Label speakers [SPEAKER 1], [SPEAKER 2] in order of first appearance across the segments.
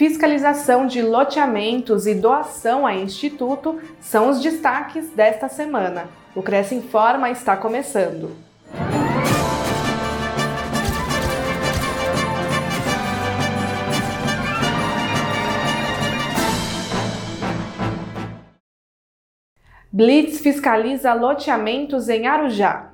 [SPEAKER 1] fiscalização de loteamentos e doação a instituto são os destaques desta semana. O Cresce Informa está começando. Blitz fiscaliza loteamentos em Arujá.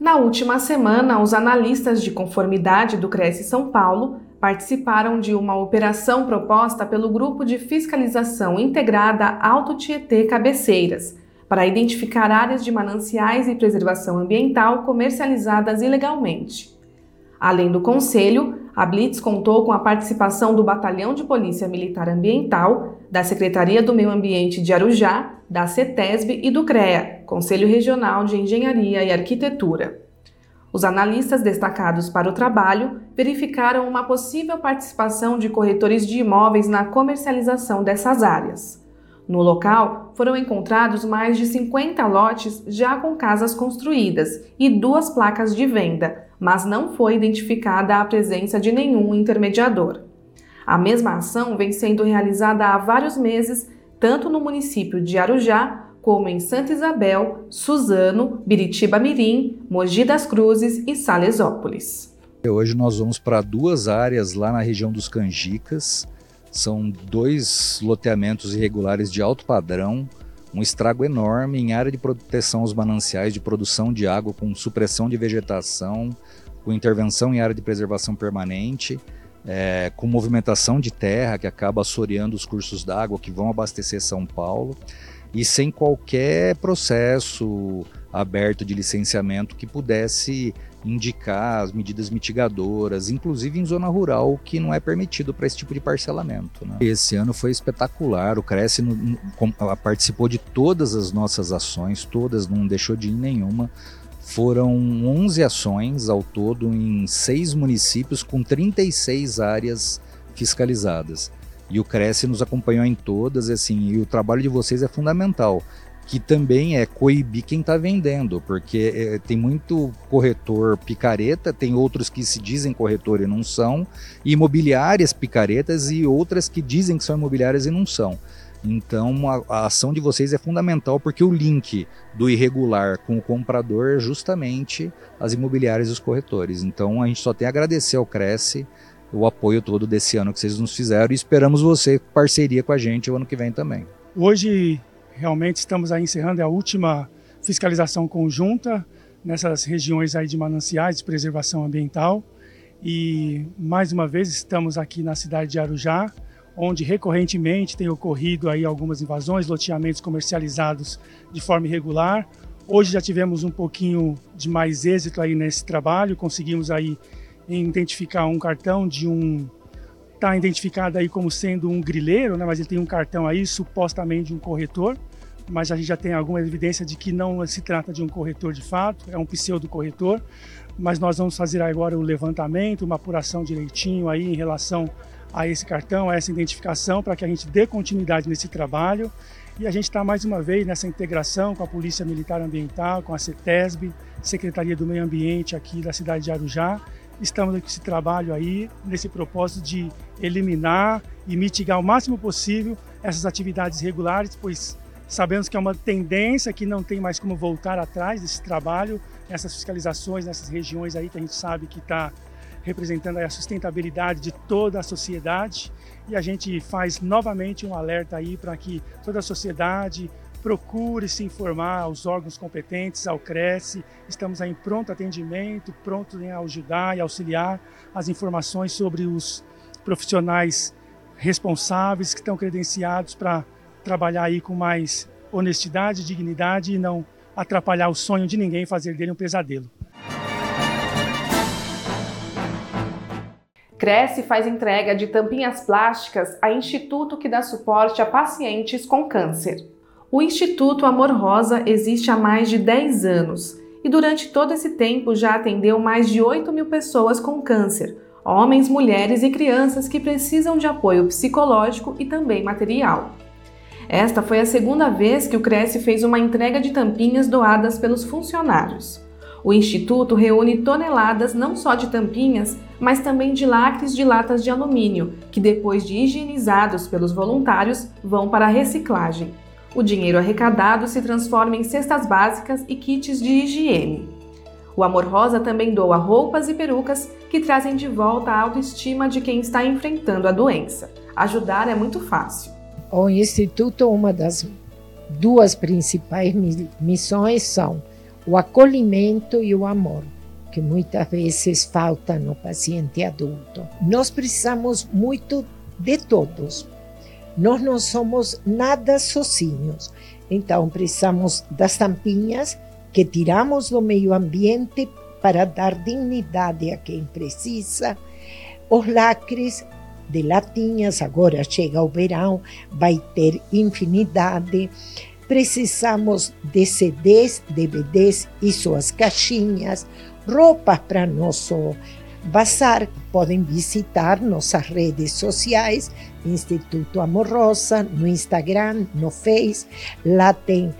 [SPEAKER 1] Na última semana, os analistas de conformidade do Cresce São Paulo participaram de uma operação proposta pelo Grupo de Fiscalização Integrada Alto Tietê Cabeceiras, para identificar áreas de mananciais e preservação ambiental comercializadas ilegalmente. Além do Conselho, a Blitz contou com a participação do Batalhão de Polícia Militar Ambiental, da Secretaria do Meio Ambiente de Arujá, da CETESB e do CREA, Conselho Regional de Engenharia e Arquitetura. Os analistas destacados para o trabalho verificaram uma possível participação de corretores de imóveis na comercialização dessas áreas. No local, foram encontrados mais de 50 lotes já com casas construídas e duas placas de venda, mas não foi identificada a presença de nenhum intermediador. A mesma ação vem sendo realizada há vários meses, tanto no município de Arujá como em Santa Isabel, Suzano, Biritiba Mirim, Mogi das Cruzes e Salesópolis.
[SPEAKER 2] Hoje nós vamos para duas áreas lá na região dos Canjicas. São dois loteamentos irregulares de alto padrão, um estrago enorme em área de proteção aos mananciais de produção de água com supressão de vegetação, com intervenção em área de preservação permanente é, com movimentação de terra que acaba assoreando os cursos d'água que vão abastecer São Paulo e sem qualquer processo aberto de licenciamento que pudesse indicar as medidas mitigadoras, inclusive em zona rural, que não é permitido para esse tipo de parcelamento. Né? Esse ano foi espetacular, o Cresce participou de todas as nossas ações, todas, não deixou de ir nenhuma. Foram 11 ações ao todo em seis municípios com 36 áreas fiscalizadas. E o Cresce nos acompanhou em todas, assim, e o trabalho de vocês é fundamental, que também é coibir quem está vendendo, porque é, tem muito corretor picareta, tem outros que se dizem corretor e não são, e imobiliárias picaretas e outras que dizem que são imobiliárias e não são. Então a, a, ação de vocês é fundamental porque o link do irregular com o comprador é justamente as imobiliárias e os corretores. Então a gente só tem a agradecer ao Cresce o apoio todo desse ano que vocês nos fizeram e esperamos você parceria com a gente o ano que vem também.
[SPEAKER 3] Hoje realmente estamos aí encerrando a última fiscalização conjunta nessas regiões aí de mananciais de preservação ambiental e mais uma vez estamos aqui na cidade de Arujá onde recorrentemente tem ocorrido aí algumas invasões, loteamentos comercializados de forma irregular. Hoje já tivemos um pouquinho de mais êxito aí nesse trabalho, conseguimos aí identificar um cartão de um está identificado aí como sendo um grileiro, né, mas ele tem um cartão aí supostamente um corretor, mas a gente já tem alguma evidência de que não se trata de um corretor de fato, é um pseudo corretor, mas nós vamos fazer agora o levantamento, uma apuração direitinho aí em relação a esse cartão, a essa identificação, para que a gente dê continuidade nesse trabalho. E a gente está mais uma vez nessa integração com a Polícia Militar Ambiental, com a CETESB, Secretaria do Meio Ambiente aqui da cidade de Arujá. Estamos com esse trabalho aí, nesse propósito de eliminar e mitigar o máximo possível essas atividades irregulares, pois sabemos que é uma tendência que não tem mais como voltar atrás desse trabalho, essas fiscalizações nessas regiões aí que a gente sabe que está representando a sustentabilidade de toda a sociedade. E a gente faz novamente um alerta aí para que toda a sociedade procure se informar aos órgãos competentes, ao Cresce. Estamos em pronto atendimento, pronto em ajudar e auxiliar as informações sobre os profissionais responsáveis que estão credenciados para trabalhar aí com mais honestidade, dignidade e não atrapalhar o sonho de ninguém fazer dele um pesadelo.
[SPEAKER 1] Cresce faz entrega de tampinhas plásticas a instituto que dá suporte a pacientes com câncer. O Instituto Amor Rosa existe há mais de 10 anos e durante todo esse tempo já atendeu mais de 8 mil pessoas com câncer, homens, mulheres e crianças que precisam de apoio psicológico e também material. Esta foi a segunda vez que o Cresce fez uma entrega de tampinhas doadas pelos funcionários. O Instituto reúne toneladas não só de tampinhas, mas também de lacres de latas de alumínio, que depois de higienizados pelos voluntários, vão para a reciclagem. O dinheiro arrecadado se transforma em cestas básicas e kits de higiene. O Amor Rosa também doa roupas e perucas que trazem de volta a autoestima de quem está enfrentando a doença. Ajudar é muito fácil.
[SPEAKER 4] O Instituto, uma das duas principais missões são o acolhimento e o amor, que muitas vezes falta no paciente adulto. Nós precisamos muito de todos. Nós não somos nada sozinhos. Então, precisamos das tampinhas que tiramos do meio ambiente para dar dignidade a quem precisa, os lacres de latinhas, agora chega o verão, vai ter infinidade. Precisamos de CDs, DVDs e suas caixinhas, roupas para nosso bazar. Podem visitar nossas redes sociais, Instituto Amorosa, no Instagram, no Face. Lá tem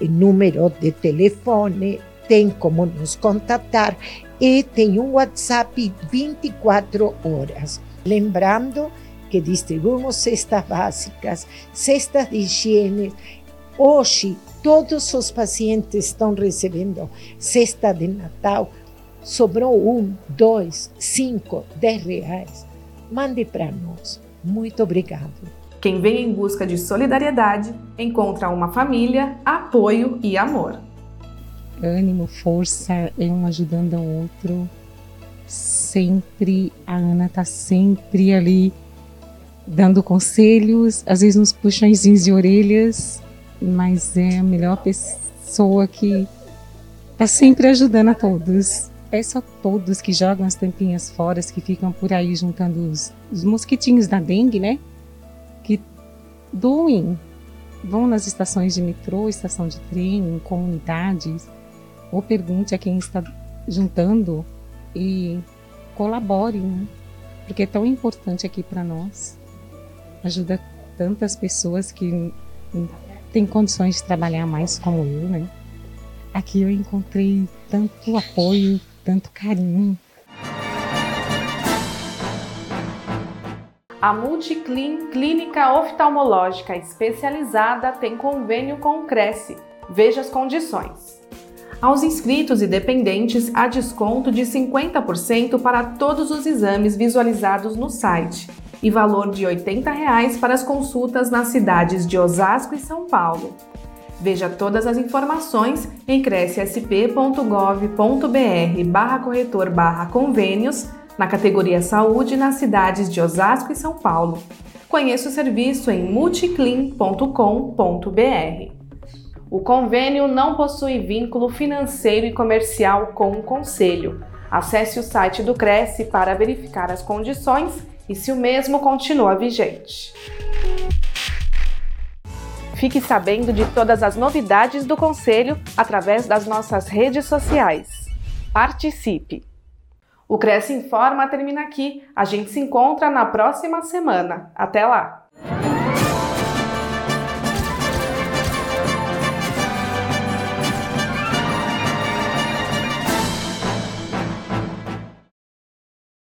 [SPEAKER 4] número de telefone, tem como nos contatar e tem um WhatsApp 24 horas. Lembrando que distribuímos cestas básicas, cestas de higiene Hoje, todos os pacientes estão recebendo cesta de Natal. Sobrou um, dois, cinco, dez reais. Mande para nós. Muito obrigado.
[SPEAKER 1] Quem vem em busca de solidariedade encontra uma família, apoio e amor.
[SPEAKER 5] Ânimo, força, é um ajudando ao outro. Sempre, a Ana está sempre ali dando conselhos, às vezes uns puxõezinhos de orelhas mas é a melhor pessoa que está sempre ajudando a todos. É só todos que jogam as tampinhas fora, que ficam por aí juntando os, os mosquitinhos da dengue, né? Que doem. Vão nas estações de metrô, estação de trem, em comunidades, ou pergunte a quem está juntando e colabore, né? porque é tão importante aqui para nós. Ajuda tantas pessoas que tem condições de trabalhar mais como eu, né? Aqui eu encontrei tanto apoio, tanto carinho.
[SPEAKER 1] A Multiclean Clínica Oftalmológica Especializada tem convênio com o Cresce. Veja as condições. Aos inscritos e dependentes há desconto de 50% para todos os exames visualizados no site e valor de 80 reais para as consultas nas cidades de Osasco e São Paulo. Veja todas as informações em crescsp.gov.br barra corretor barra convênios na categoria Saúde nas cidades de Osasco e São Paulo. Conheça o serviço em multiclean.com.br. O convênio não possui vínculo financeiro e comercial com o Conselho. Acesse o site do Cresce para verificar as condições e se o mesmo continua vigente. Fique sabendo de todas as novidades do Conselho através das nossas redes sociais. Participe! O Cresce Informa termina aqui. A gente se encontra na próxima semana. Até lá!